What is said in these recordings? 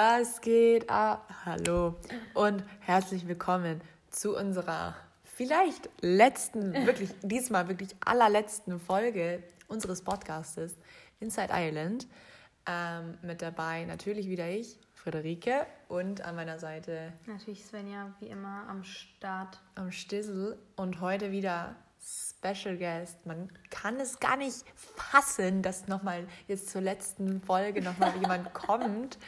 Was geht ab? Hallo und herzlich willkommen zu unserer vielleicht letzten, wirklich diesmal wirklich allerletzten Folge unseres Podcastes Inside Ireland. Ähm, mit dabei natürlich wieder ich, Friederike, und an meiner Seite Natürlich Svenja, wie immer, am Start. am Stissel und heute wieder Special Guest. Man kann es gar nicht fassen, dass nochmal jetzt zur letzten Folge nochmal jemand kommt.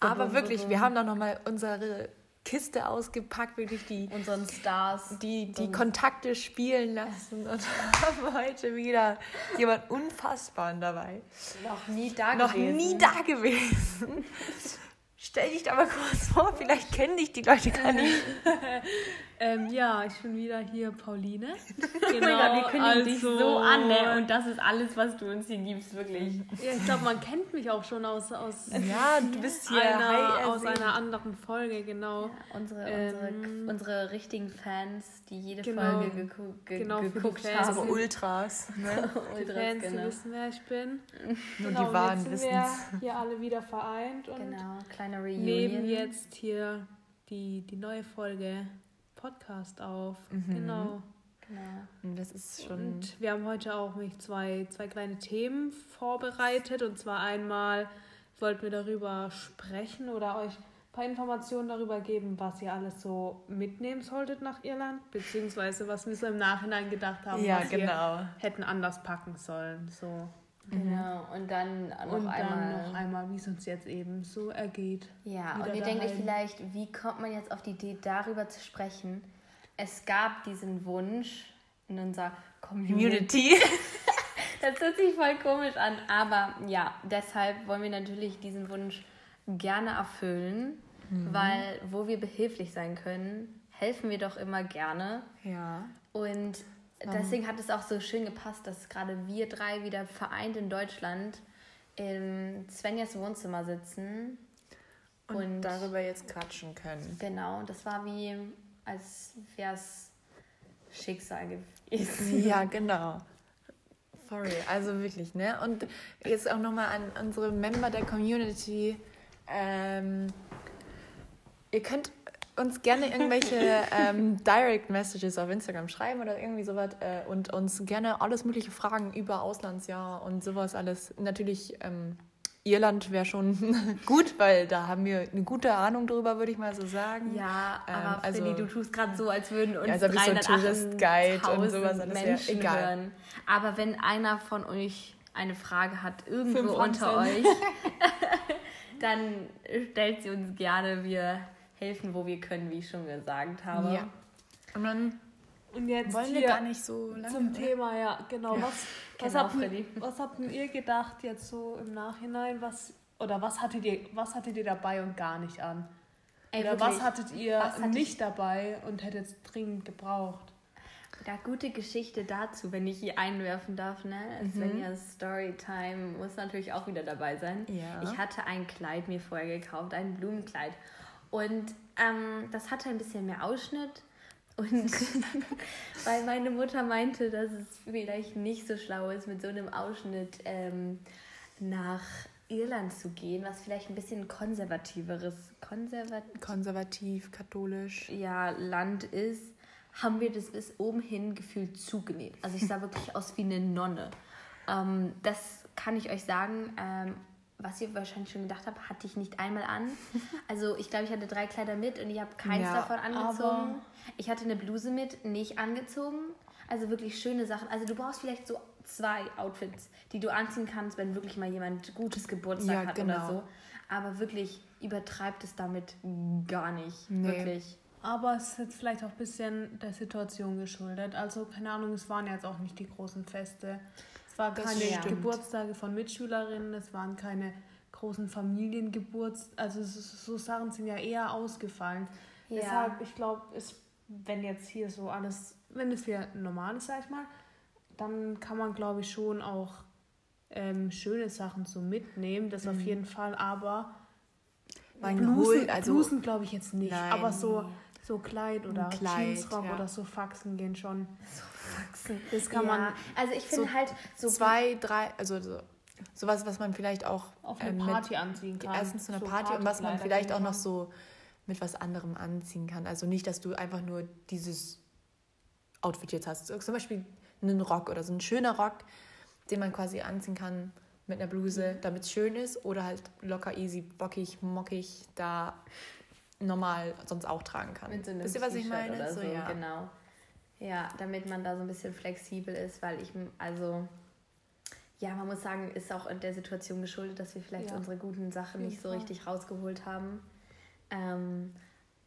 Aber wirklich, wir haben doch nochmal unsere Kiste ausgepackt, wirklich die, Unseren Stars. die, die Kontakte spielen lassen und haben heute wieder jemand Unfassbaren dabei. Noch nie da Noch gewesen. nie da gewesen. Stell dich da mal kurz vor, vielleicht kennen dich die Leute gar nicht. Ähm, ja, ich bin wieder hier, Pauline. Oh mein Gott, wir kündigen dich also- so an, ne? Und das ist alles, was du uns hier gibst, wirklich. Ja, ich glaube, man kennt mich auch schon aus, aus, Ja, du bist hier einer, aus einer anderen Folge, genau. Unsere, Ähm, unsere, unsere richtigen Fans, die jede Genau. Folge Genau, für die geguckt Fans. haben. Aber Ultras. Ne? Die Ultras, Fans, die genau. wissen, wer ich bin. Nur Genau, die Wahren wissen sind wir es. hier alle wieder vereint und Genau, kleine Reunion. nehmen jetzt hier die, die neue Folge Podcast auf. Mhm. Genau. Genau. Und das ist schon. Und wir haben heute auch mich zwei, zwei kleine Themen vorbereitet. Und zwar einmal wollten wir darüber sprechen oder euch ein paar Informationen darüber geben, was ihr alles so mitnehmen solltet nach Irland, beziehungsweise was wir so im Nachhinein gedacht haben, ja, was genau. wir hätten anders packen sollen. So. Genau. Und dann noch Und einmal. dann noch einmal, wie es uns jetzt eben so ergeht. Ja, und ihr denkt euch daheim. vielleicht, wie kommt man jetzt auf die Idee, darüber zu sprechen? Es gab diesen Wunsch in unserer Community. Community. Das hört sich voll komisch an, aber ja, deshalb wollen wir natürlich diesen Wunsch gerne erfüllen, Mhm. weil wo wir behilflich sein können, helfen wir doch immer gerne. Ja. Und deswegen hat es auch so schön gepasst, dass gerade wir drei wieder vereint in Deutschland im Svenjas Wohnzimmer sitzen. Und, Und- darüber jetzt quatschen können. Genau, das war wie, als wäre es Schicksal gewesen. Ja, genau. Sorry, also wirklich, ne? Und jetzt auch nochmal an unsere Member der Community. Ähm, ihr könnt uns gerne irgendwelche ähm, Direct Messages auf Instagram schreiben oder irgendwie sowas äh, und uns gerne alles mögliche fragen über Auslandsjahr und sowas alles. Natürlich, ähm, Irland wäre schon gut, weil da haben wir eine gute Ahnung drüber, würde ich mal so sagen. Ja, Ähm, aber also- Freddy, du tust gerade so, als würden uns Ja, als ob ich so ein 308.000 Tourist-Guide und sowas alles. Menschen Egal. hören. Aber wenn einer von euch eine Frage hat, irgendwo 5%. unter euch, dann stellt sie uns gerne. Wir helfen, wo wir können, wie ich schon gesagt habe. Ja. Und dann Und jetzt wollen wir hier gar nicht so lange. zum oder? Thema, ja, genau. Was, was, Genau, habt, Freddy. was habt ihr gedacht jetzt so im Nachhinein? Was, oder was hattet, ihr, was hattet ihr dabei und gar nicht an? Ey, oder wirklich, was hattet ihr was hatte ich- nicht dabei und hättet es dringend gebraucht? Da gute Geschichte dazu, wenn ich hier einwerfen darf, ne? Svenjas Storytime muss natürlich auch wieder dabei sein. Ja. Ich hatte ein Kleid mir vorher gekauft, ein Blumenkleid. Und ähm, das hatte ein bisschen mehr Ausschnitt. Und weil meine Mutter meinte, dass es vielleicht nicht so schlau ist, mit so einem Ausschnitt ähm, nach Irland zu gehen, was vielleicht ein bisschen konservativeres, konservat Konservativ, katholisch. ja, Land ist, haben wir das bis oben hin gefühlt zugenäht. Also ich sah wirklich aus wie eine Nonne. Ähm, das kann ich euch sagen. Ähm, was ihr wahrscheinlich schon gedacht habt, hatte ich nicht einmal an. Also ich glaube, ich hatte drei Kleider mit und ich habe keins Ja, davon angezogen. Ich hatte eine Bluse mit, nicht angezogen. Also wirklich schöne Sachen. Also du brauchst vielleicht so zwei Outfits, die du anziehen kannst, wenn wirklich mal jemand gutes Geburtstag Ja, hat genau. oder so. Aber wirklich übertreibt es damit gar nicht. Nee. Wirklich. Aber es ist vielleicht auch ein bisschen der Situation geschuldet. Also, keine Ahnung, es waren jetzt auch nicht die großen Feste. Es waren keine stimmt. Geburtstage von Mitschülerinnen, es waren keine großen Familiengeburts... Also, so, so Sachen sind ja eher ausgefallen. Ja. Deshalb, ich glaube, wenn jetzt hier so alles, wenn es wieder normal ist, sag ich mal, dann kann man, glaube ich, schon auch ähm, schöne Sachen so mitnehmen. Das auf jeden Fall, aber Man Blusen, holt, also Blusen glaube ich jetzt nicht, Nein. aber so, so Kleid oder Kleid, Jeansrock ja. oder so Faxen gehen schon. Faxen. Das kann ja, man Also ich finde so halt so zwei, drei, also so sowas, was man vielleicht auch Auf eine ähm, Party anziehen kann. Erstens zu einer So Party und was man vielleicht auch noch so mit was anderem anziehen kann. Also nicht, dass du einfach nur dieses Outfit jetzt hast. Zum Beispiel einen Rock oder so ein schöner Rock, den man quasi anziehen kann mit einer Bluse, Mhm. damit es schön ist. Oder halt locker, easy, bockig, mockig, da normal sonst auch tragen kann. Mit so einem Wisst ihr, was ich meine? Oder so, ja. genau. Ja, damit man da so ein bisschen flexibel ist, weil ich, also, ja, man muss sagen, ist auch in der Situation geschuldet, dass wir vielleicht Ja. unsere guten Sachen nicht so richtig rausgeholt haben. Ähm,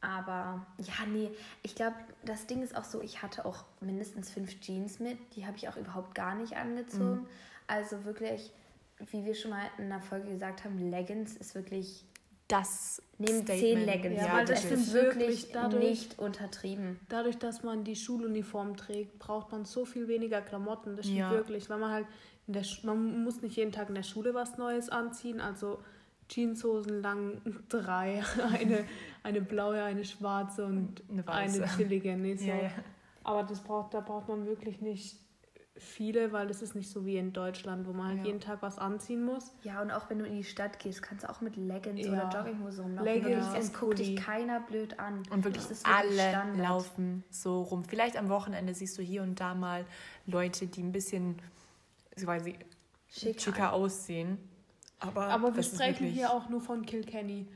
aber ja, nee, ich glaube, das Ding ist auch so, ich hatte auch mindestens fünf Jeans mit, die habe ich auch überhaupt gar nicht angezogen. Mhm. Also wirklich, wie wir schon mal in einer Folge gesagt haben, Leggings ist wirklich Das Nehmt. Leggings. Ja, Ja, weil das es stimmt ist wirklich wirklich dadurch- nicht untertrieben. Dadurch, dass man die Schuluniform trägt, braucht man so viel weniger Klamotten. Das stimmt Ja. wirklich, weil man halt in der Sch man muss nicht jeden Tag in der Schule was Neues anziehen. Also Jeanshosen lang drei, eine, eine blaue, eine schwarze und Eine eine, chillige. Nee, so. Ja, ja. Aber das braucht, da braucht man wirklich nicht viele, weil das ist nicht so wie in Deutschland, wo man halt Ja. jeden Tag was anziehen muss. Ja, und auch wenn du in die Stadt gehst, kannst du auch mit Leggings Ja. oder Jogginghose rumlaufen. Leggings Wirklich, es guckt dich keiner blöd an. Und wirklich alle Standard. laufen so rum. Vielleicht am Wochenende siehst du hier und da mal Leute, die ein bisschen so quasi Schick schicker aussehen. Aber, Aber wir sprechen hier auch nur von Kilkenny.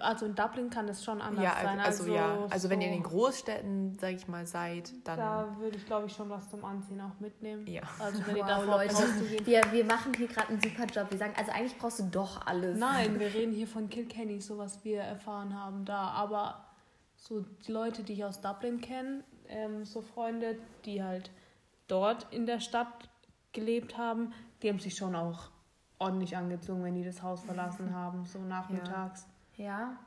Also in Dublin kann das schon anders ja, sein. also, ja, also wenn ihr in den so- Großstädten, sag ich mal, seid, dann Da würde ich, glaube ich, schon was zum Anziehen auch mitnehmen. ja. Also wenn ihr Wow, da Leute, rauszugehen. wir, wir machen hier gerade einen super Job. Wir sagen, also eigentlich brauchst du doch alles. Nein, wir reden hier von Kilkenny, so was wir erfahren haben da. Aber so die Leute, die ich aus Dublin kenne, ähm, so Freunde, die halt dort in der Stadt gelebt haben, die haben sich schon auch ordentlich angezogen, wenn die das Haus verlassen haben, so nachmittags. Ja, Ja,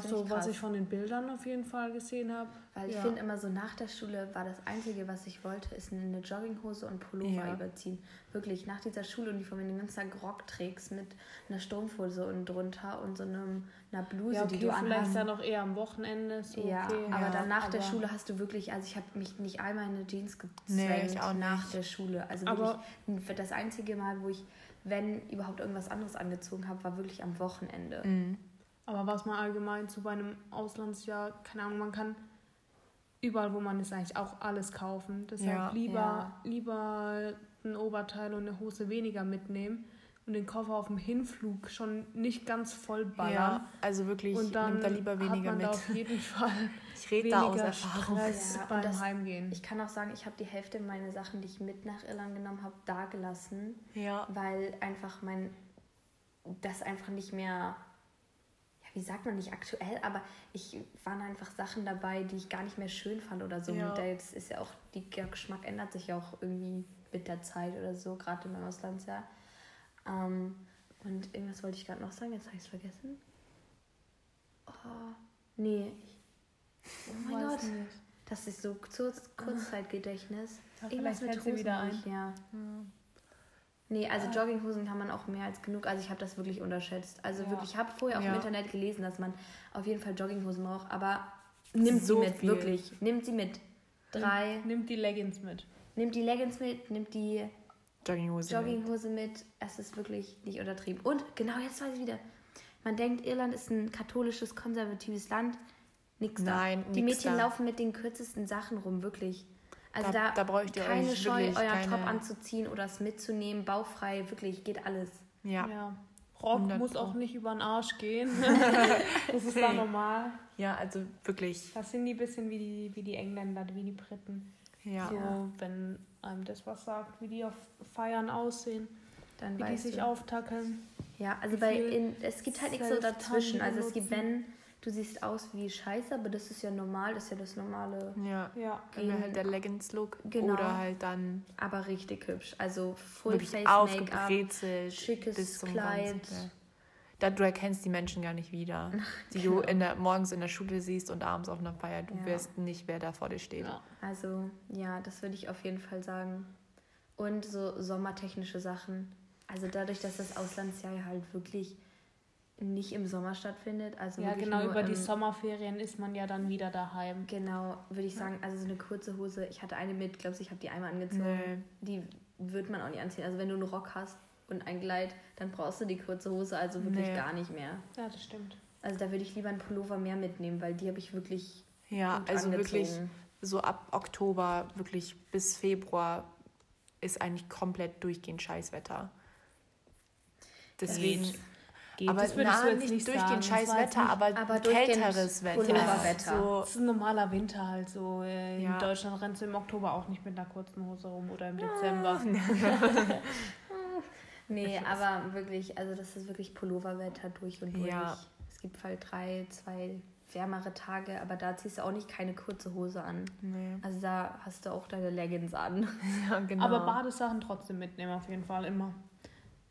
find so ich was krass. ich von den Bildern auf jeden Fall gesehen habe. weil ich Ja. finde immer so nach der Schule war das Einzige, was ich wollte, ist eine Jogginghose und Pullover Ja. überziehen. Wirklich, nach dieser Schuluniform, wenn du den ganzen Tag Rock trägst mit einer Strumpfhose und drunter und so einem, einer Bluse, Ja, okay, die du vielleicht anhast. dann auch eher am Wochenende. So, Ja, okay. aber Ja, dann nach der aber- Schule hast du wirklich, also ich habe mich nicht einmal in eine Jeans Nee, gezwängt ich auch nach der Schule. Also Aber- wirklich, für das einzige Mal, wo ich, wenn überhaupt irgendwas anderes angezogen habe, war wirklich am Wochenende. Mhm. Aber was man allgemein zu bei einem Auslandsjahr, keine Ahnung, man kann überall, wo man ist, eigentlich auch alles kaufen. Deshalb Ja. lieber, Ja. lieber ein Oberteil und eine Hose weniger mitnehmen und den Koffer auf dem Hinflug schon nicht ganz voll ballern. ja, also wirklich, Und dann nimm da lieber hat weniger man mit. da auf jeden Fall Ich rede da aus Erfahrung. Stress Ja, und beim das- Heimgehen. Ich kann auch sagen, ich habe die Hälfte meiner Sachen, die ich mit nach Irland genommen habe, da gelassen, Ja, weil einfach mein, das einfach nicht mehr, ja, wie sagt man, nicht aktuell, aber ich waren einfach Sachen dabei, die ich gar nicht mehr schön fand oder so. Ja. Und da jetzt ist ja auch, die, der Geschmack ändert sich ja auch irgendwie mit der Zeit oder so, gerade im Auslandsjahr. Ähm, und irgendwas wollte ich gerade noch sagen, jetzt habe ich es vergessen. Oh, nee. Oh mein Weiß Gott. nicht. Das ist so Kurz Kurzzeitgedächtnis. Ja, Irgendwas mit Hosen wieder ich, ja. Nee, also Ah. Jogginghosen kann man auch mehr als genug. Also ich habe das wirklich unterschätzt. Also Ja. wirklich, ich habe vorher auch Ja. im Internet gelesen, dass man auf jeden Fall Jogginghosen braucht. Aber nimmt So sie mit, viel. wirklich. Nimmt sie mit. Drei. Nimmt die Leggings mit. Nimmt die Leggings mit, nimmt die Jogginghose. mit. Jogginghose mit. Es ist wirklich nicht untertrieben. Und genau jetzt weiß ich wieder. Man denkt, Irland ist ein katholisches, konservatives Land. Nix da. Nein, Die nix Mädchen da. laufen mit den kürzesten Sachen rum, wirklich. Also Da- da, da bräucht ihr keine euch Scheu, euer keine- Top anzuziehen oder es mitzunehmen, bauchfrei, wirklich, geht alles. Ja. Ja. Rock 100 muss auch nicht über den Arsch gehen. das ist dann normal. ja, also wirklich. Das sind die ein bisschen wie die, wie die Engländer, wie die Briten. Ja. So, wenn einem das was sagt, wie die auf Feiern aussehen, Dann wie die sich du. auftackeln. Ja, also bei in, es gibt halt nichts so dazwischen. Also es gibt, wenn du siehst aus wie Scheiße, aber das ist ja normal, das ist ja das normale, Ja. Ja. Entweder halt der Leggings-Look Genau. oder halt dann aber richtig hübsch. Also Full wirklich Face Make-up. aufgebrezelt. schickes bis zum Kleid. Ganzen, ja. Da, du erkennst die Menschen gar nicht wieder, die du in der, morgens in der Schule siehst und abends auf einer Feier. Du Ja. wirst nicht, wer da vor dir steht. ja. Also ja, das würde ich auf jeden Fall sagen. Und so sommertechnische Sachen. Also dadurch, dass das Auslandsjahr halt wirklich nicht im Sommer stattfindet. Also Ja, genau, nur über die Sommerferien ist man ja dann wieder daheim. Genau, würde ich sagen, also so eine kurze Hose. Ich hatte eine mit, glaube ich, habe die einmal angezogen. Nee. Die wird man auch nicht anziehen. Also wenn du einen Rock hast, und ein Kleid, dann brauchst du die kurze Hose also wirklich Nee. gar nicht mehr. Ja, das stimmt. Also da würde ich lieber einen Pullover mehr mitnehmen, weil die habe ich wirklich Ja, gut also angezogen. wirklich so ab Oktober, wirklich bis Februar ist eigentlich komplett durchgehend Scheißwetter. Deswegen, Geht, aber das na, du jetzt nicht, nicht durchgehend Scheißwetter, nicht- aber, aber kälteres Wetter. Pulloverwetter. So, Das ist ein normaler Winter halt so. Äh, Ja. In Deutschland rennst du im Oktober auch nicht mit einer kurzen Hose rum oder im Dezember. Nee, aber wirklich, also das ist wirklich Pulloverwetter durch und durch. Ja. Es gibt halt drei, zwei wärmere Tage, aber da ziehst du auch nicht keine kurze Hose an. nee. Also da hast du auch deine Leggings an. ja, genau. Aber Badesachen trotzdem mitnehmen auf jeden Fall immer.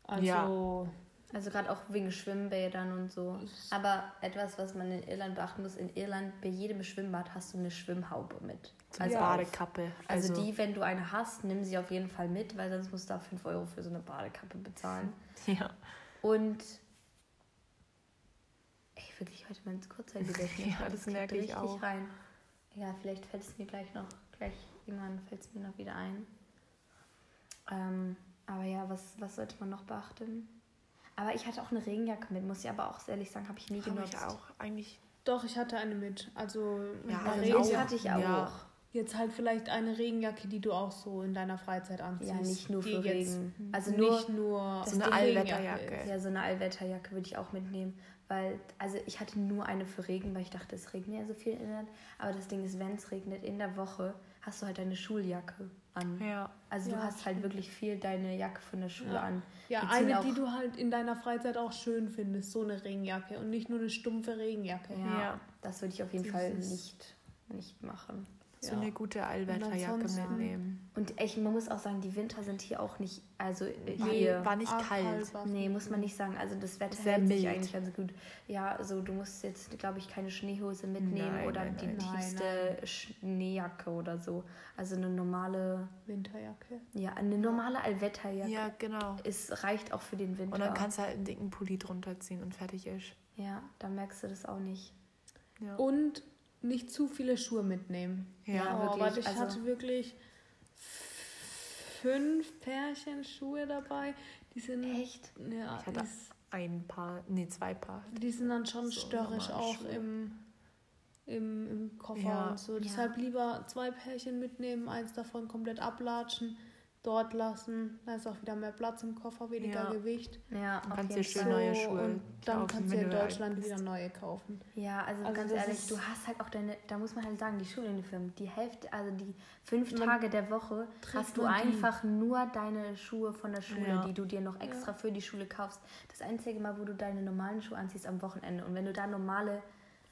Also Ja. Also gerade auch wegen Schwimmbädern und so. Aber etwas, was man in Irland beachten muss, in Irland bei jedem Schwimmbad hast du eine Schwimmhaube mit. so Also, eine Ja. Badekappe. also die, wenn du eine hast, nimm sie auf jeden Fall mit, weil sonst musst du da 5 Euro für so eine Badekappe bezahlen. Ja. Und ey, wirklich heute mein Kurzzeitgedächtnis. Ja, das kickt merke ich auch. rein. Ja, vielleicht fällt es mir gleich noch, gleich irgendwann fällt es mir noch wieder ein. Ähm, aber ja, was, was sollte man noch beachten? Aber ich hatte auch eine Regenjacke mit, muss ich aber auch ehrlich sagen, habe ich nie Habe genutzt. ich auch eigentlich. Doch, ich hatte eine mit. Also Ja, einer also Regenjacke. hatte ich auch. Ja. Jetzt halt vielleicht eine Regenjacke, die du auch so in deiner Freizeit anziehst. Ja, nicht nur für Regen. Also nur nicht nur So eine Allwetterjacke. Ja, so eine Allwetterjacke würde ich auch mitnehmen. Weil, also ich hatte nur eine für Regen, weil ich dachte, es regnet ja so viel in Irland. Aber das Ding ist, wenn es regnet in der Woche, hast du halt deine Schuljacke an. Ja. Also du Ja, hast halt wirklich viel deine Jacke von der Schule Ja. an. Ja, Die eine, die du halt in deiner Freizeit auch schön findest, so eine Regenjacke und nicht nur eine stumpfe Regenjacke. Ja, Ja. das würde ich auf jeden Fall nicht, nicht machen. So Ja. eine gute Allwetterjacke mitnehmen. Und echt, man muss auch sagen, die Winter sind hier auch nicht, also äh, Nee, hier. war nicht kalt. war's Nee, muss man nicht sagen. Also das Wetter Sehr hält sich eigentlich ganz gut. Ja, also du musst jetzt, glaube ich, keine Schneehose mitnehmen Nein, oder nein, die nein. Nein, tiefste Schneejacke oder so. Also eine normale, Winterjacke. ja, eine normale Allwetterjacke. Ja, genau. Es reicht auch für den Winter. Und dann kannst du halt einen dicken Pulli drunter ziehen und fertig ist. ja, dann merkst du das auch nicht. Ja. Und nicht zu viele Schuhe mitnehmen. Ja, Ja, wirklich, warte, ich also- hatte wirklich fünf Pärchen Schuhe dabei. Die sind Echt? Ja, Ich hatte ein Paar, nee, zwei Paar. die sind dann schon So störrisch auch Schuhe. im, im, im Koffer Ja. und so. Ja. Deshalb lieber zwei Pärchen mitnehmen, eins davon komplett ablatschen, dort lassen. Da ist auch wieder mehr Platz im Koffer, weniger Ja. Gewicht. Ja, Dann auf kannst dir schön Fall. neue Schuhe und dann kaufen, kannst du in Deutschland wieder neue kaufen. Ja, also, Also ganz ehrlich, du hast halt auch deine, da muss man halt sagen, die Schuluniform, die Hälfte, also die fünf Tage der Woche hast du man die. einfach nur deine Schuhe von der Schule, Ja. die du dir noch extra für die Schule kaufst. Das einzige Mal, wo du deine normalen Schuhe anziehst, am Wochenende. Und wenn du da normale,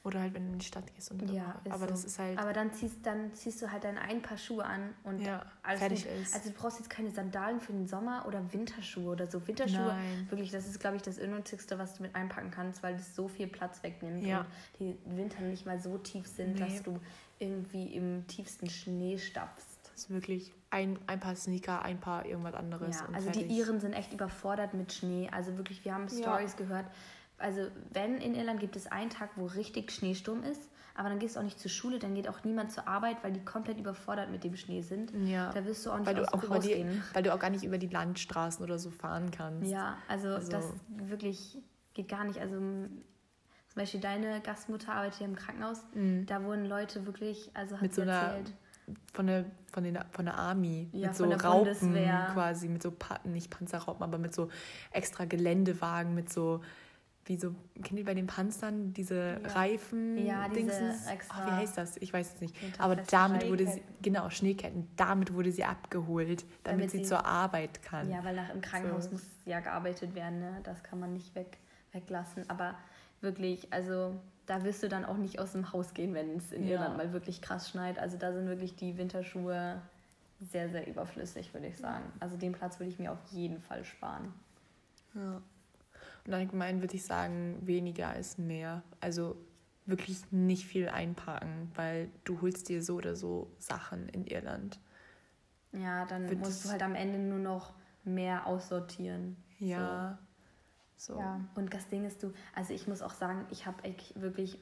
Oder halt, wenn du in die Stadt gehst. Und ja, aber so. das ist halt, aber dann ziehst, dann ziehst du halt deine ein Paar Schuhe an und ja, alles fertig ist. Also du brauchst jetzt keine Sandalen für den Sommer oder Winterschuhe oder so. Winterschuhe, Nein. wirklich, das ist, glaube ich, das unnötigste, was du mit einpacken kannst, weil das so viel Platz wegnimmt Ja. und die Winter nicht mal so tief sind, Nee. dass du irgendwie im tiefsten Schnee stapfst. Das ist wirklich ein, ein paar Sneaker, ein paar irgendwas anderes. Ja, also die fertig. Iren sind echt überfordert mit Schnee. Also wirklich, wir haben. Stories gehört. Also wenn in Irland gibt es einen Tag, wo richtig Schneesturm ist, aber dann gehst du auch nicht zur Schule, dann geht auch niemand zur Arbeit, weil die komplett überfordert mit dem Schnee sind. Ja. Da wirst du auch nicht weil du auch über die, gehen. weil du auch gar nicht über die Landstraßen oder so fahren kannst. Ja, also, Also- das wirklich geht gar nicht. Also zum Beispiel deine Gastmutter arbeitet ja im Krankenhaus. Da wurden Leute wirklich, also hat Mhm. Mit sie so einer erzählt. Von der, von, den, von der Army. Ja, mit so Raupen Bundeswehr. quasi, mit so, nicht Panzerraupen, aber mit so extra Geländewagen, mit so, wie so, kennt ihr bei den Panzern diese Ja. Reifen? Ja, diese Dingsens? extra- Ach, wie heißt das? Ich weiß es nicht. Aber damit wurde sie, genau, Schneeketten, damit wurde sie abgeholt, damit, Damit sie, sie- zur Arbeit kann. Ja, weil nach im Krankenhaus So. muss ja gearbeitet werden, ne? Das kann man nicht weg, weglassen. Aber wirklich, also da wirst du dann auch nicht aus dem Haus gehen, wenn es in Ja. Irland mal wirklich krass schneit. Also da sind wirklich die Winterschuhe sehr, sehr überflüssig, würde ich sagen. Also den Platz würde ich mir auf jeden Fall sparen. Ja. Und allgemein würde ich sagen, weniger ist mehr. Also wirklich nicht viel einpacken, weil du holst dir so oder so Sachen in Irland. Ja, dann Wird musst du halt am Ende nur noch mehr aussortieren. Ja. So. Ja. Und das Ding ist, du, also ich muss auch sagen, ich habe wirklich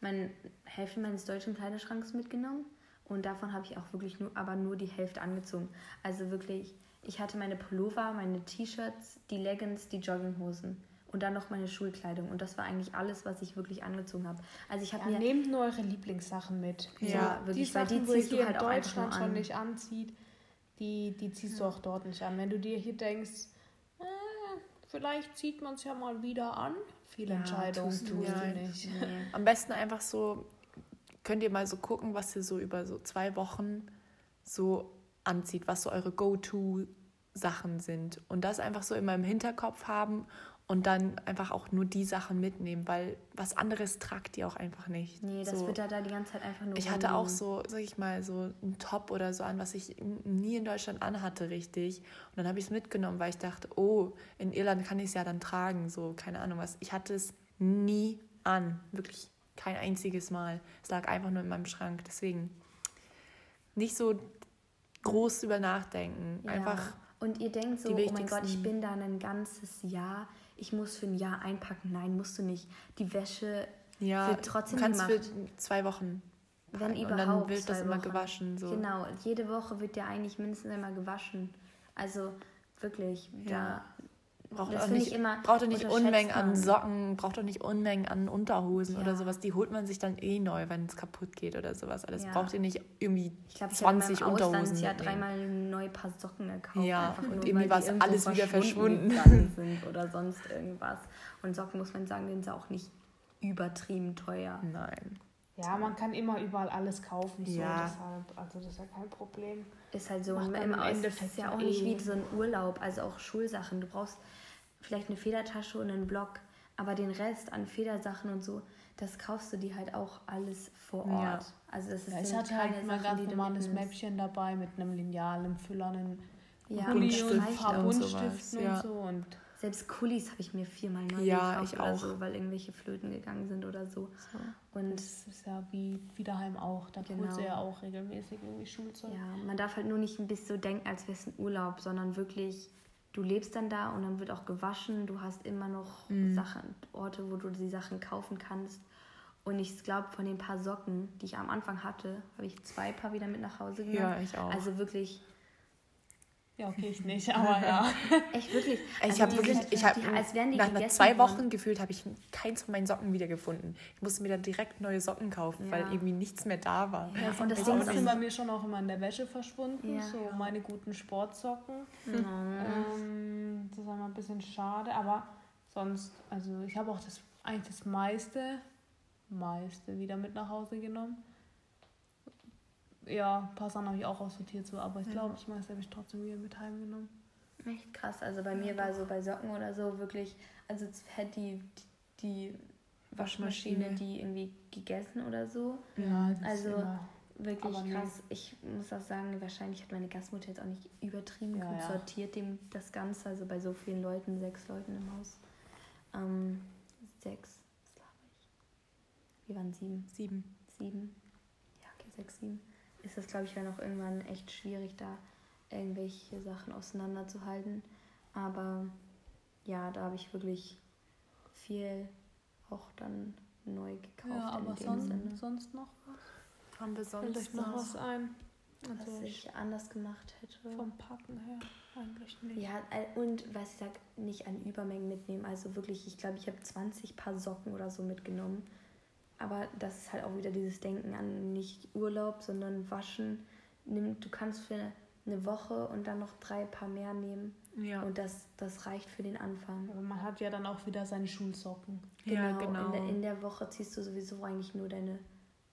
meine Hälfte meines deutschen Kleiderschranks mitgenommen und davon habe ich auch wirklich nur, aber nur die Hälfte angezogen. Also wirklich, Ich hatte meine Pullover, meine T-Shirts, die Leggings, die Jogginghosen und dann noch meine Schulkleidung. Und das war eigentlich alles, was ich wirklich angezogen habe. Also ich habe Ja, mir nehmt nur eure Lieblingssachen mit. Ja, die wirklich, weil Sachen, die ziehst du hier halt in auch einfach Deutschland schon an. nicht anzieht, die, die ziehst du auch dort nicht an. Wenn du dir hier denkst, äh, vielleicht zieht man es ja mal wieder an, viele Ja, Entscheidungen tust du. Ja. nicht. nee. Am besten einfach so, könnt ihr mal so gucken, was ihr so über so zwei Wochen so anzieht, was so eure Go-To-Sachen sind. Und das einfach so immer im Hinterkopf haben und dann einfach auch nur die Sachen mitnehmen, weil was anderes tragt ihr auch einfach nicht. Nee, das so. wird da, da die ganze Zeit einfach nur Ich hatte auch so, sag ich mal, so einen Top oder so an, was ich nie in Deutschland anhatte, richtig. Und dann habe ich es mitgenommen, weil ich dachte, oh, in Irland kann ich es ja dann tragen, so, keine Ahnung was. Ich hatte es nie an, wirklich kein einziges Mal. Es lag einfach nur in meinem Schrank. Deswegen nicht so groß über nachdenken. Ja. Einfach, Und ihr denkt so, oh mein Gott, ich bin da ein ganzes Jahr. Ich muss für ein Jahr einpacken. Nein, musst du nicht. Die Wäsche ja, wird trotzdem kannst gemacht. für zwei Wochen. Wenn packen. Und überhaupt. dann wird das zwei immer Wochen. gewaschen. So. Genau, jede Woche wird ja eigentlich mindestens einmal gewaschen. Also wirklich, Ja. Braucht Das auch nicht, ich immer braucht auch nicht Unmengen an. Socken, braucht auch nicht Unmengen an Unterhosen Ja. oder sowas. Die holt man sich dann eh neu, wenn es kaputt geht oder sowas. Alles Ja. braucht ihr nicht irgendwie ich glaube, ich habe in 20 meinem Unterhosen. Auslandsjahr mitnehmen. dreimal ein neues Paar Socken gekauft. Ja, und nur, irgendwie war es alles wieder verschwunden. sind oder sonst irgendwas. Und Socken, muss man sagen, sind auch nicht übertrieben teuer. Nein. Ja, man kann immer überall alles kaufen. So, Ja. deshalb, also das ist ja kein Problem. Ist halt so Macht im, Endeffekt ist ja ja auch nicht eh- wie so ein Urlaub, also auch Schulsachen. Du brauchst vielleicht eine Federtasche und einen Block, aber den Rest an Federsachen und so, das kaufst du dir halt auch alles vor Ort. Ja. Also das ist Ja, ich hatte halt Sachen, ganz normales. Mäppchen dabei mit einem Lineal, einem Füller, einem Ja, Pulli und und ein paar und Buntstiften und ja. so. Und Selbst Kulis habe ich mir viermal neu Ja, gekauft ich oder auch. so, weil irgendwelche Flöten gegangen sind oder so. Und das ist ja wie, wie daheim auch. Da Genau. holst du ja auch regelmäßig irgendwie Schulzeug. ja, man darf halt nur nicht ein bisschen so denken, als wäre es ein Urlaub, sondern wirklich, du lebst dann da und dann wird auch gewaschen. Du hast immer noch Mhm. Sachen, Orte, wo du die Sachen kaufen kannst. Und ich glaube, von den paar Socken, die ich am Anfang hatte, habe ich zwei Paar wieder mit nach Hause genommen. Ja, ich auch. Also wirklich, Ja, okay, ich nicht, aber ja. echt wirklich. ich also habe die wirklich, ich habe die, als wären die nach, nach zwei. Wochen gefühlt, habe ich keins von meinen Socken wiedergefunden. Ich musste mir dann direkt neue Socken kaufen, Ja. weil irgendwie nichts mehr da war. Ja, und das ist sind bei mir schon auch immer in der Wäsche verschwunden. Ja. So meine guten Sportsocken. Mhm. Ähm, das ist einmal ein bisschen schade, aber sonst, also ich habe auch das eigentlich das meiste, meiste wieder mit nach Hause genommen. Ja, ein paar Sachen habe ich auch aussortiert, so, aber ich glaube, das meiste habe ich trotzdem wieder mit heimgenommen. Echt krass. Also bei mir war so bei Socken oder so wirklich, also hätte die, die Waschmaschine, Waschmaschine. die irgendwie gegessen oder so. Ja, das Also, immer, Wirklich Aber nee. krass. Ich muss auch sagen, wahrscheinlich hat meine Gastmutter jetzt auch nicht übertrieben Ja, ja. sortiert, dem, das Ganze. Also bei so vielen Leuten, sechs Leuten im Haus. Ähm, sechs, glaube ich. Wir waren sieben. Sieben. Sieben. Ja, okay, sechs, sieben. Ist das, glaube ich, dann auch irgendwann echt schwierig, da irgendwelche Sachen auseinanderzuhalten. Aber ja, da habe ich wirklich viel auch dann neu gekauft. ja, aber in dem sonst, Sinne. sonst noch was? Haben wir sonst noch noch was ein? was Also ich anders gemacht hätte. vom Packen her eigentlich nicht. Ja, äh, und was ich sag, nicht an Übermengen mitnehmen. Also wirklich, ich glaube, ich habe 20 Paar Socken oder so mitgenommen. Aber das ist halt auch wieder dieses Denken an nicht Urlaub, sondern Waschen. Nimm, du kannst für eine Woche und dann noch drei Paar mehr nehmen. Ja. Und das, das reicht für den Anfang. Aber man hat ja dann auch wieder seine Schulsocken. ja, genau. In, der, in der Woche ziehst du sowieso eigentlich nur deine,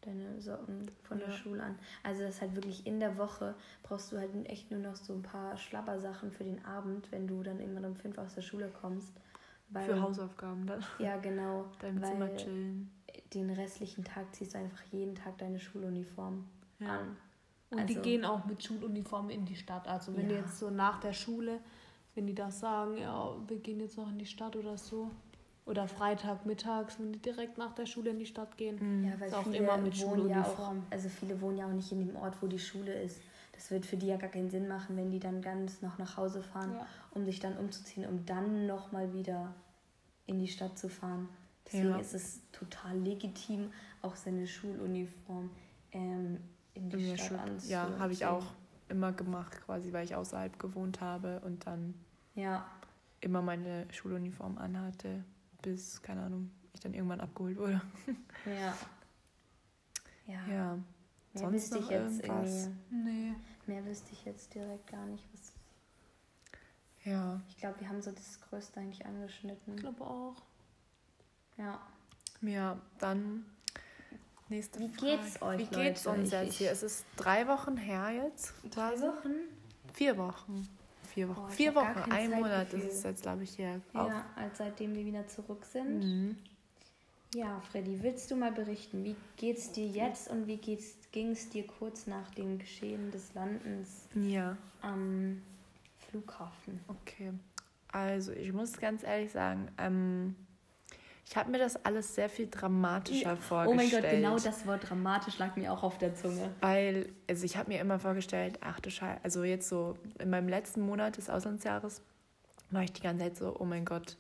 deine Socken von der Ja. Schule an. Also das ist halt wirklich in der Woche brauchst du halt echt nur noch so ein paar Schlabbersachen für den Abend, wenn du dann irgendwann um fünf aus der Schule kommst. Weil, Für Hausaufgaben dann. Ja, genau. Deinem weil Zimmer chillen. Den restlichen Tag ziehst du einfach jeden Tag deine Schuluniform Ja. an. Und Also- die gehen auch mit Schuluniform in die Stadt. Also wenn die Ja. jetzt so nach der Schule, wenn die das sagen, ja, wir gehen jetzt noch in die Stadt oder so. Oder Freitag mittags, wenn die direkt nach der Schule in die Stadt gehen. Ja, weil Ist auch viele immer mit wohnen ja auch, Schuluniform. also viele wohnen ja auch nicht in dem Ort, wo die Schule ist. Das wird für die ja gar keinen Sinn machen, wenn die dann ganz noch nach Hause fahren, Ja. um sich dann umzuziehen, um dann nochmal wieder in die Stadt zu fahren. Deswegen Ja. ist es total legitim, auch seine Schuluniform ähm, in die In der Stadt Schule. anzuziehen. Ja, habe ich auch. immer gemacht, quasi, weil ich außerhalb gewohnt habe und dann Ja. immer meine Schuluniform anhatte, bis, keine Ahnung, ich dann irgendwann abgeholt wurde. Ja. Ja. Ja. Mehr sonst wüsste ich jetzt irgendwas? irgendwie. Nee. Mehr wüsste ich jetzt direkt gar nicht. Was, Ja. ich glaube, wir haben so das Größte eigentlich Ich angeschnitten. glaube auch. Ja. Ja, dann nächste Wie Frage. geht's euch, Wie geht's Leute? uns jetzt hier? Es ist drei Wochen her jetzt. Drei Wochen? Vier Wochen. Vier Wochen. Ich Vier Wochen. Ein Monat ist es jetzt, glaube ich, hier. Ja, als seitdem wir wieder zurück sind. Mhm. Ja, Freddy, willst du mal berichten, wie geht's dir jetzt und wie ging es dir kurz nach dem Geschehen des Landens Ja, am Flughafen? okay. Also, ich muss ganz ehrlich sagen, ähm, ich habe mir das alles sehr viel dramatischer Ja. vorgestellt. Oh mein Gott, genau das Wort dramatisch lag mir auch auf der Zunge. Weil, also ich habe mir immer vorgestellt, ach du Scheiße, also jetzt so in meinem letzten Monat des Auslandsjahres war ich die ganze Zeit so, oh mein Gott,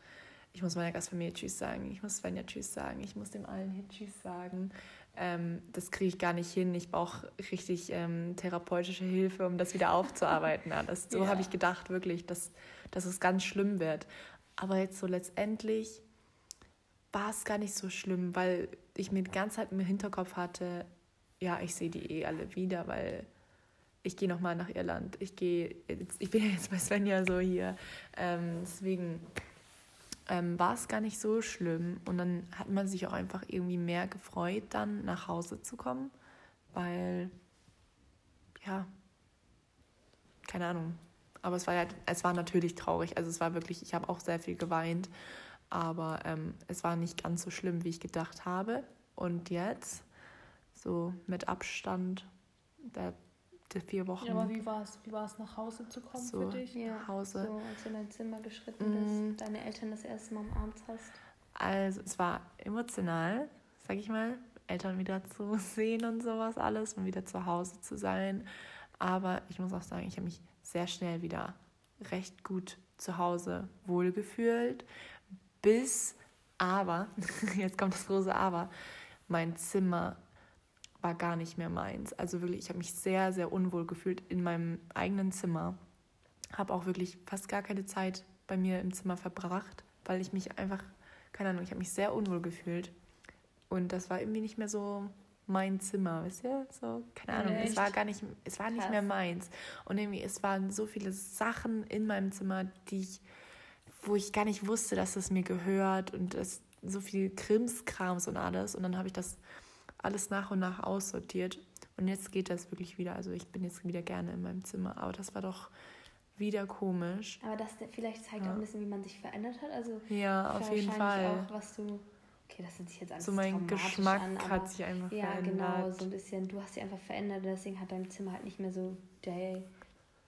ich muss meiner Gastfamilie Tschüss sagen, ich muss Svenja Tschüss sagen, ich muss dem allen hier Tschüss sagen. Ähm, das kriege ich gar nicht hin. Ich brauche richtig ähm, therapeutische Hilfe, um das wieder aufzuarbeiten. Alles. So Ja. habe ich gedacht, wirklich, dass, dass es ganz schlimm wird. Aber jetzt so letztendlich war es gar nicht so schlimm, weil ich mir die ganze Zeit im Hinterkopf hatte, ja, ich sehe die eh alle wieder, weil ich gehe nochmal nach Irland. Ich gehe, ich bin ja jetzt bei Svenja so hier. Ähm, deswegen ähm, war es gar nicht so schlimm. Und dann hat man sich auch einfach irgendwie mehr gefreut, dann nach Hause zu kommen, weil, ja, keine Ahnung. Aber es war ja, es war natürlich traurig. Also es war wirklich, ich habe auch sehr viel geweint. Aber ähm, es war nicht ganz so schlimm, wie ich gedacht habe. Und jetzt, so mit Abstand der, der vier Wochen Ja, aber wie war es, wie war's, nach Hause zu kommen So. für dich? nach Hause. So, als du in dein Zimmer geschritten Mm. bist, deine Eltern das erste Mal umarmt hast. Also es war emotional, sag ich mal, Eltern wieder zu sehen und sowas alles und wieder zu Hause zu sein. Aber ich muss auch sagen, ich habe mich sehr schnell wieder recht gut zu Hause wohlgefühlt. Bis aber, jetzt kommt das große Aber, mein Zimmer war gar nicht mehr meins. Also wirklich, ich habe mich sehr, sehr unwohl gefühlt in meinem eigenen Zimmer. Habe auch wirklich fast gar keine Zeit bei mir im Zimmer verbracht, weil ich mich einfach, keine Ahnung, ich habe mich sehr unwohl gefühlt. Und das war irgendwie nicht mehr so mein Zimmer, wisst ihr? So, keine Ahnung, es Echt? war gar nicht, es war nicht Krass. mehr meins. Und irgendwie, es waren so viele Sachen in meinem Zimmer, die ich, wo ich gar nicht wusste, dass es mir gehört und es so viel Krimskrams und alles. Und dann habe ich das alles nach und nach aussortiert. Und jetzt geht das wirklich wieder. Also ich bin jetzt wieder gerne in meinem Zimmer. Aber das war doch wieder komisch. Aber das vielleicht zeigt Ja. auch ein bisschen, wie man sich verändert hat. Also Ja, auf jeden Fall. auch, was du. Okay, das hört sich jetzt alles So mein Geschmack an, hat sich einfach Ja, verändert. genau, so ein bisschen. Du hast dich einfach verändert, deswegen hat dein Zimmer halt nicht mehr so di-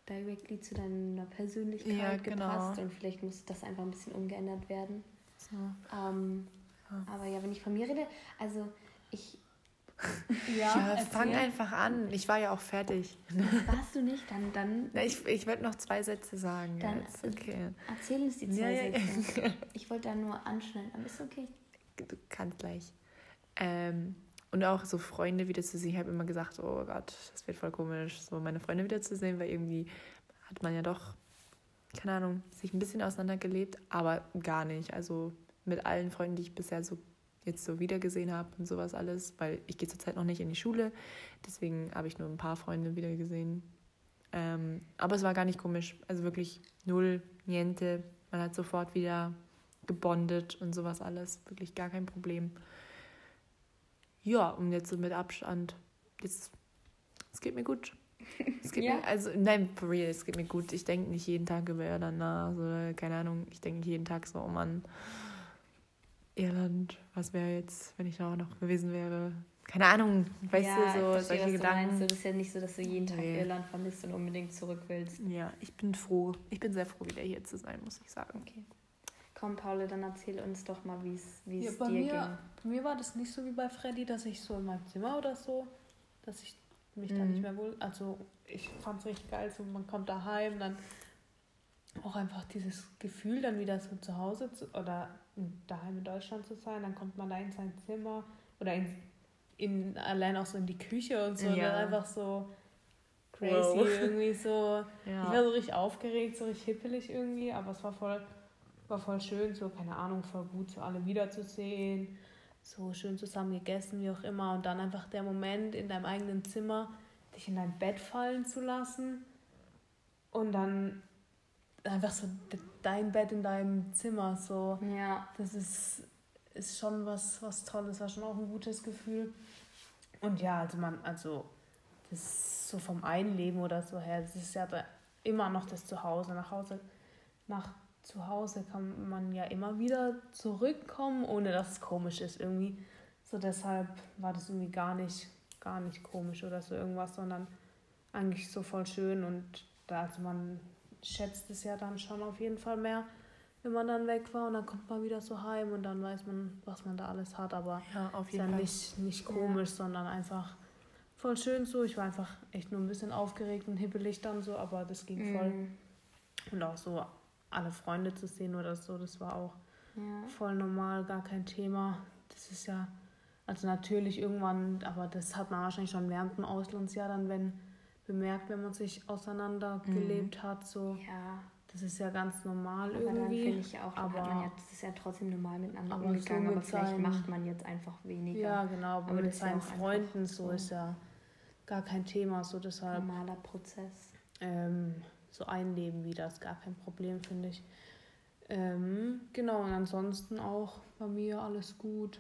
directly zu deiner Persönlichkeit Ja, genau. gepasst und vielleicht muss das einfach ein bisschen umgeändert werden. So. Ähm, Ja. Aber ja, wenn ich von mir rede, also ich. Ja, erzähl. fang einfach an. Ich war ja auch fertig. Warst du nicht? Dann, dann Na, Ich, ich werde noch zwei Sätze sagen Dann- jetzt. Okay. erzähl uns die Ja, zwei ja, ja. Sätze. Ich wollte da nur anschneiden, aber ist okay. Du kannst gleich. Ähm, und auch so Freunde wiederzusehen. Ich habe immer gesagt, oh Gott, das wird voll komisch, so meine Freunde wiederzusehen, weil irgendwie hat man ja doch, keine Ahnung, sich ein bisschen auseinandergelebt, aber gar nicht. Also mit allen Freunden, die ich bisher so jetzt so wiedergesehen habe und sowas alles, weil ich gehe zurzeit noch nicht in die Schule, deswegen habe ich nur ein paar Freunde wiedergesehen. Ähm, aber es war gar nicht komisch, also wirklich null, niente. Man hat sofort wieder gebondet und sowas alles, wirklich gar kein Problem. Ja, und jetzt so mit Abstand, jetzt, es geht mir gut. Es geht Ja. mir, also, nein, for real, es geht mir gut. Ich denke nicht jeden Tag über Irland nach, so, keine Ahnung, ich denke nicht jeden Tag so, oh Mann, Irland, was wäre jetzt, wenn ich da auch noch gewesen wäre? Keine Ahnung, weißt ja, du, so verstehe, solche was Gedanken. Du meinst. Das ist ja nicht so, dass du jeden Tag Nee. Irland vermisst und unbedingt zurück willst. Ja, ich bin froh. Ich bin sehr froh, wieder hier zu sein, muss ich sagen. Okay. Komm, Paule, dann erzähl uns doch mal, wie es Ja, bei, dir mir, ging. bei mir war das nicht so wie bei Freddy, dass ich so in meinem Zimmer oder so, dass ich mich da Mhm. nicht mehr wohl. Also ich fand es richtig geil, so man kommt daheim, dann auch einfach dieses Gefühl, dann wieder so zu Hause zu, oder daheim in Deutschland zu sein, dann kommt man da in sein Zimmer oder in, in allein auch so in die Küche und so, Ja. und dann einfach so crazy Wow. irgendwie so. Ja. Ich war so richtig aufgeregt, so richtig hippelig irgendwie, aber es war voll, war voll schön, so, keine Ahnung, voll gut, so alle wiederzusehen, so schön zusammen gegessen, wie auch immer. Und dann einfach der Moment in deinem eigenen Zimmer, dich in dein Bett fallen zu lassen und dann einfach so de- dein Bett in deinem Zimmer, so. Ja. Das ist, ist schon was, was Tolles, war schon auch ein gutes Gefühl. Und ja, also man, also das ist so vom Einleben oder so her, das ist ja da immer noch das Zuhause. Nach Hause, nach Zuhause kann man ja immer wieder zurückkommen, ohne dass es komisch ist irgendwie. So deshalb war das irgendwie gar nicht, gar nicht komisch oder so irgendwas, sondern eigentlich so voll schön und da, also man schätzt es ja dann schon auf jeden Fall mehr, wenn man dann weg war und dann kommt man wieder so heim und dann weiß man, was man da alles hat, aber Ja, auf ist jeden ja Fall. nicht, nicht komisch, sondern einfach voll schön so. Ich war einfach echt nur ein bisschen aufgeregt und hippelig dann so, aber das ging voll. Mhm. Und auch so alle Freunde zu sehen oder so, das war auch Ja. voll normal, gar kein Thema. Das ist ja, also natürlich irgendwann, aber das hat man wahrscheinlich schon während dem Auslandsjahr dann, wenn bemerkt, wenn man sich auseinandergelebt hat, so. Ja. Das ist ja ganz normal Aber dann irgendwie. finde ich auch, dann aber- hat man ja, das ist ja trotzdem normal miteinander Aber umgegangen, so aber mit vielleicht seinen- macht man jetzt einfach weniger. ja, genau, aber, Aber mit ja seinen einfach Freunden so so. ist ja gar kein Thema, so deshalb Normaler Prozess. ähm, so einleben wieder ist gar kein Problem, finde ich. Ähm, genau, und ansonsten auch bei mir alles gut.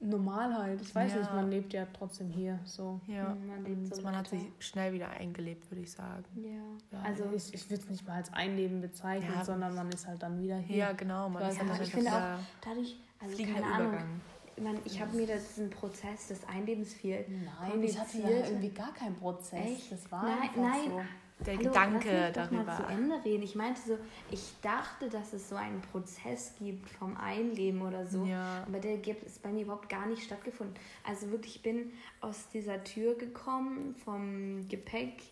Normal halt. Ich weiß Ja. nicht, man lebt ja trotzdem hier so. Ja, man lebt so man hat sich schnell wieder eingelebt, würde ich sagen. Ja. Ja, Also ich, ich würde es nicht mal als Einleben bezeichnen, Ja. sondern man ist halt dann wieder hier. Ja, genau. Man ist dann ich finde auch, dadurch, also keine Ahnung, Übergang. Ich, meine, ich habe mir da diesen Prozess des Einlebens viel Nein, ich hatte ja kompliziert. irgendwie gar keinen Prozess. Echt? Das war Nein, einfach nein. so. Der Hallo, Gedanke lass mich doch mal darüber. zu Ende reden. Ich meinte so, ich dachte, dass es so einen Prozess gibt vom Einleben oder so. Ja. Aber der gibt es bei mir überhaupt gar nicht stattgefunden. Also wirklich, ich bin aus dieser Tür gekommen, vom Gepäck,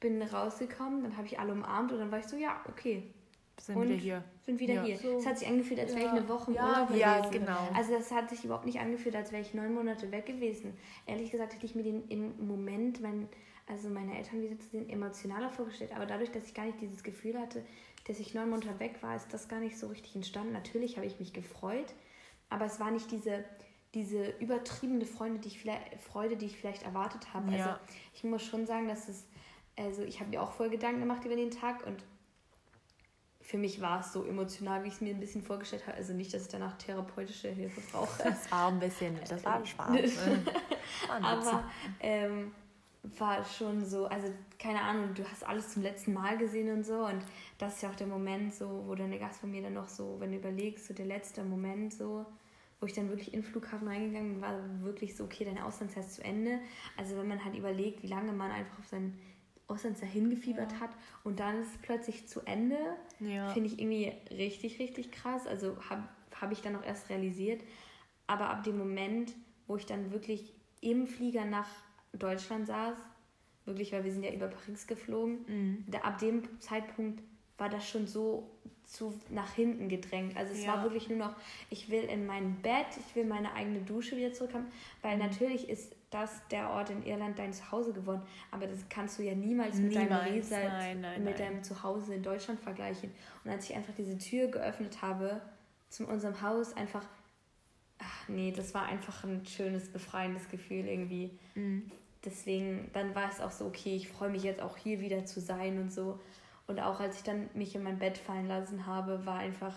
bin rausgekommen, dann habe ich alle umarmt und dann war ich so, ja, okay, Sind Und- wir hier. sind wieder Ja. hier. So. Es hat sich angefühlt, als wäre ich Ja. eine Woche im Ja, Urlaub Ja, gewesen. genau. Also das hat sich überhaupt nicht angefühlt, als wäre ich neun Monate weg gewesen. Ehrlich gesagt hätte ich mir den im Moment, mein, also meine Eltern wieder zu sehen, emotionaler vorgestellt. Aber dadurch, dass ich gar nicht dieses Gefühl hatte, dass ich neun Monate weg war, ist das gar nicht so richtig entstanden. Natürlich habe ich mich gefreut, aber es war nicht diese, diese übertriebene Freude, die ich vielleicht, Freude, die ich vielleicht erwartet habe. Also Ja. ich muss schon sagen, dass es, also ich habe mir auch voll Gedanken gemacht über den Tag und für mich war es so emotional, wie ich es mir ein bisschen vorgestellt habe. Also nicht, dass ich danach therapeutische Hilfe brauche. Das war ein bisschen, das war Spaß. ein Witz. Aber ähm, war schon so, also keine Ahnung, du hast alles zum letzten Mal gesehen und so. Und das ist ja auch der Moment, so, wo deine Gastfamilie dann noch so, wenn du überlegst, so der letzte Moment so, wo ich dann wirklich in den Flughafen reingegangen bin, war wirklich so, okay, dein Auslandsjahr ist zu Ende. Also wenn man halt überlegt, wie lange man einfach auf sein Auslandsjahr hingefiebert hat und dann ist es plötzlich zu Ende, Ja. finde ich irgendwie richtig, richtig krass. Also habe hab ich dann auch erst realisiert. Aber ab dem Moment, wo ich dann wirklich im Flieger nach Deutschland saß, wirklich, weil wir sind ja über Paris geflogen, Mhm. da, ab dem Zeitpunkt war das schon so zu nach hinten gedrängt. Also es Ja. war wirklich nur noch, ich will in mein Bett, ich will meine eigene Dusche wieder zurückhaben, weil Mhm. natürlich ist das der Ort in Irland dein Zuhause geworden, aber das kannst du ja niemals mit deinem Niemals, Resort, nein, nein, mit nein. deinem Zuhause in Deutschland vergleichen. Und als ich einfach diese Tür geöffnet habe zu unserem Haus, einfach, ach nee, das war einfach ein schönes, befreiendes Gefühl irgendwie. Mhm. Deswegen, dann war es auch so, okay, ich freue mich jetzt auch hier wieder zu sein und so. Und auch als ich dann mich in mein Bett fallen lassen habe, war einfach,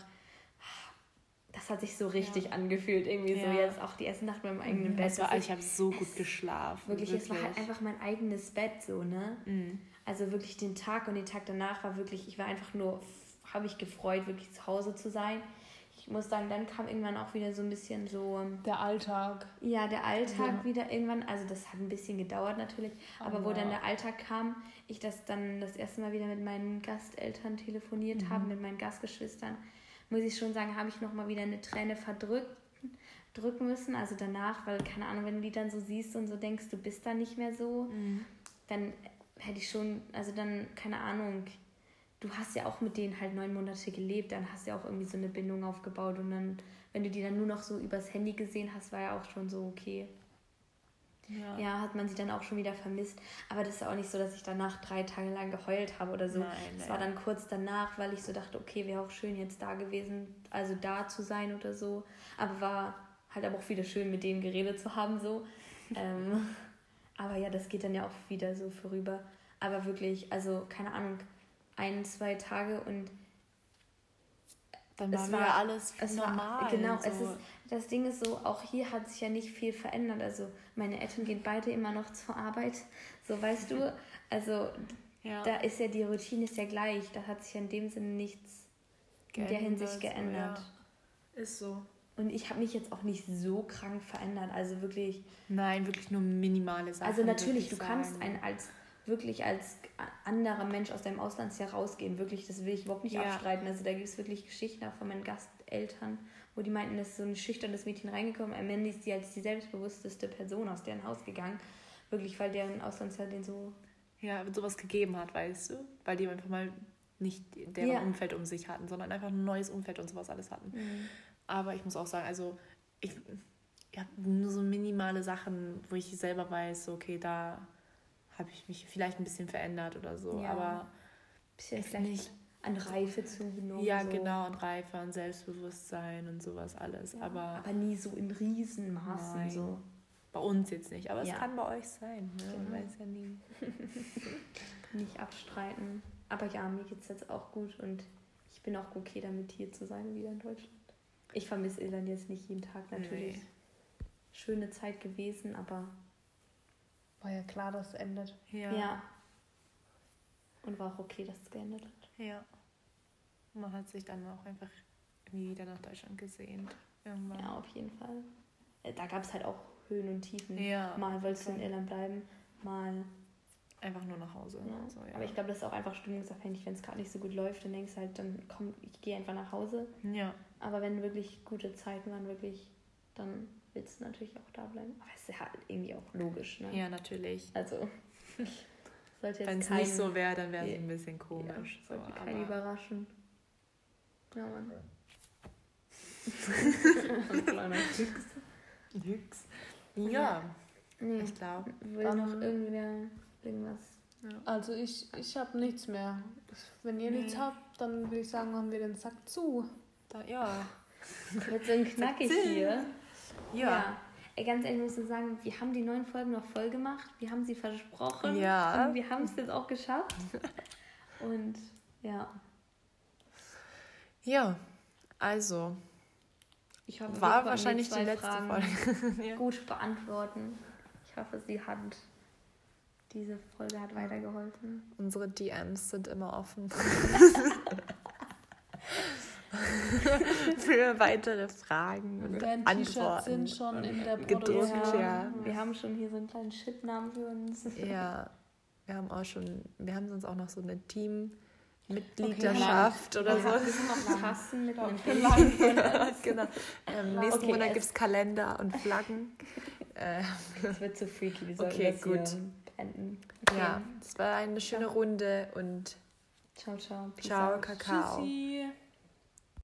das hat sich so richtig angefühlt. Irgendwie so Ja. jetzt auch die erste Nacht in meinem eigenen Bett. Es war, ich habe so gut geschlafen. wirklich, es war halt einfach mein eigenes Bett so, ne? Mhm. Also wirklich den Tag und den Tag danach war wirklich, ich war einfach nur, habe ich gefreut, wirklich zu Hause zu sein. Ich muss sagen, dann kam irgendwann auch wieder so ein bisschen so, ähm, Der Alltag. ja, der Alltag Ja. wieder irgendwann. Also das hat ein bisschen gedauert natürlich, aber, wo Aber- dann der Alltag kam, ich das dann das erste Mal wieder mit meinen Gasteltern telefoniert habe, mit meinen Gastgeschwistern, muss ich schon sagen, habe ich nochmal wieder eine Träne verdrückt drücken müssen. Also danach, weil keine Ahnung, wenn du die dann so siehst und so denkst, du bist da nicht mehr so, dann hätte ich schon, also dann, keine Ahnung, du hast ja auch mit denen halt neun Monate gelebt, dann hast du ja auch irgendwie so eine Bindung aufgebaut und dann, wenn du die dann nur noch so übers Handy gesehen hast, war ja auch schon so, okay. Ja. ja, hat man sie dann auch schon wieder vermisst. Aber das ist auch nicht so, dass ich danach drei Tage lang geheult habe oder so. Es war dann kurz danach, weil ich so dachte, okay, wäre auch schön jetzt da gewesen, also da zu sein oder so. Aber war halt aber auch wieder schön, mit denen geredet zu haben so. ähm, aber ja, das geht dann ja auch wieder so vorüber. Aber wirklich, also keine Ahnung, ein, zwei Tage und Dann Es war war- wieder alles es normal. war genau, so. es ist das Ding ist so, auch hier hat sich ja nicht viel verändert. Also meine Eltern gehen beide immer noch zur Arbeit, so weißt du. Also ja. da ist ja die Routine ist ja gleich. Da hat sich ja in dem Sinne nichts in der Geändert, Hinsicht geändert. ja. Ist so. Und ich habe mich jetzt auch nicht so krank verändert. Also wirklich. Nein, wirklich nur minimale Sachen. Also natürlich, du kannst sagen. ein als wirklich als anderer Mensch aus deinem Auslandsjahr rausgehen. Wirklich, das will ich überhaupt nicht Ja. abstreiten. Also da gibt es wirklich Geschichten auch von meinen Gasteltern, wo die meinten, dass so ein schüchternes Mädchen reingekommen. Am Ende ist die als die selbstbewussteste Person aus deren Haus gegangen. Wirklich, weil deren Auslandsjahr den so. Ja, wenn sowas gegeben hat, weißt du? Weil die einfach mal nicht deren Ja. Umfeld um sich hatten, sondern einfach ein neues Umfeld und sowas alles hatten. Aber ich muss auch sagen, also ich ja, nur so minimale Sachen, wo ich selber weiß, okay, da habe ich mich vielleicht ein bisschen verändert oder so. Ja. Aber Bisschen Ist nicht- an Reife zugenommen. ja, so. genau, und Reife und Selbstbewusstsein und sowas alles. Ja, Aber aber nie so in Riesenmaßen. Nein. So. bei uns jetzt nicht. Aber Ja. es kann bei euch sein. Ne? Man Genau. weiß ja nie. Nicht abstreiten. Aber ja, mir geht es jetzt auch gut und ich bin auch okay damit, hier zu sein, wieder in Deutschland. Ich vermisse Irland jetzt nicht jeden Tag natürlich. Nee. Schöne Zeit gewesen, aber War ja klar, dass es endet. ja. Und war auch okay, dass es geendet hat. Ja. Man hat sich dann auch einfach irgendwie wieder nach Deutschland gesehnt. Irgendwann. Ja, auf jeden Fall. Äh, Da gab es halt auch Höhen und Tiefen. Ja, Mal wolltest du in. Irland bleiben, mal. Einfach nur nach Hause. Ja. So, ja. Aber ich glaube, das ist auch einfach stimmungsabhängig. Wenn es gerade nicht so gut läuft, dann denkst du halt, dann komm, ich gehe einfach nach Hause. ja. Aber wenn wirklich gute Zeiten waren, wirklich, dann willst du natürlich auch da bleiben. Aber es ist halt irgendwie auch logisch, ne? ja, natürlich. Also, sollte jetzt Wenn es nicht so wäre, dann wäre es ein bisschen komisch. Ja, so, sollte kein aber überraschen. Ja, Mann. nix. Ja, Nee, ich glaube. will Dann- noch irgendwer irgendwas. Also ich, ich habe nichts mehr. Wenn ihr Nee. nichts habt, dann würde ich sagen, haben wir den Sack zu. Da, ja. Wird so ein knackig hier. Ja. Ey, ganz ehrlich muss ich sagen, wir haben die neuen Folgen noch voll gemacht. Wir haben sie versprochen. Ja. Und wir haben es jetzt auch geschafft. Und ja, Ja, also, ich hoffe, war wahrscheinlich die letzte Fragen Folge. ja. gut beantworten. Ich hoffe, sie hat diese Folge hat weitergeholfen. Unsere DMs sind immer offen. Für weitere Fragen und T-Shirts Antworten. sind schon in der Gedruckt, Produktion. ja. Wir haben schon hier so einen kleinen Shitnamen für uns. Ja, wir haben auch schon, wir haben sonst auch noch so eine Teammitgliedschaft oder so. Wir haben noch Tassen mit einem Bild. genau. Ähm, nächsten Okay, Monat gibt es Kalender und Flaggen. Das wird zu freaky. Wir sollten Okay, das gut. beenden. Ja, es war eine schöne Runde und Ciao, ciao. Peace ciao, out. Kakao. Tschüssi.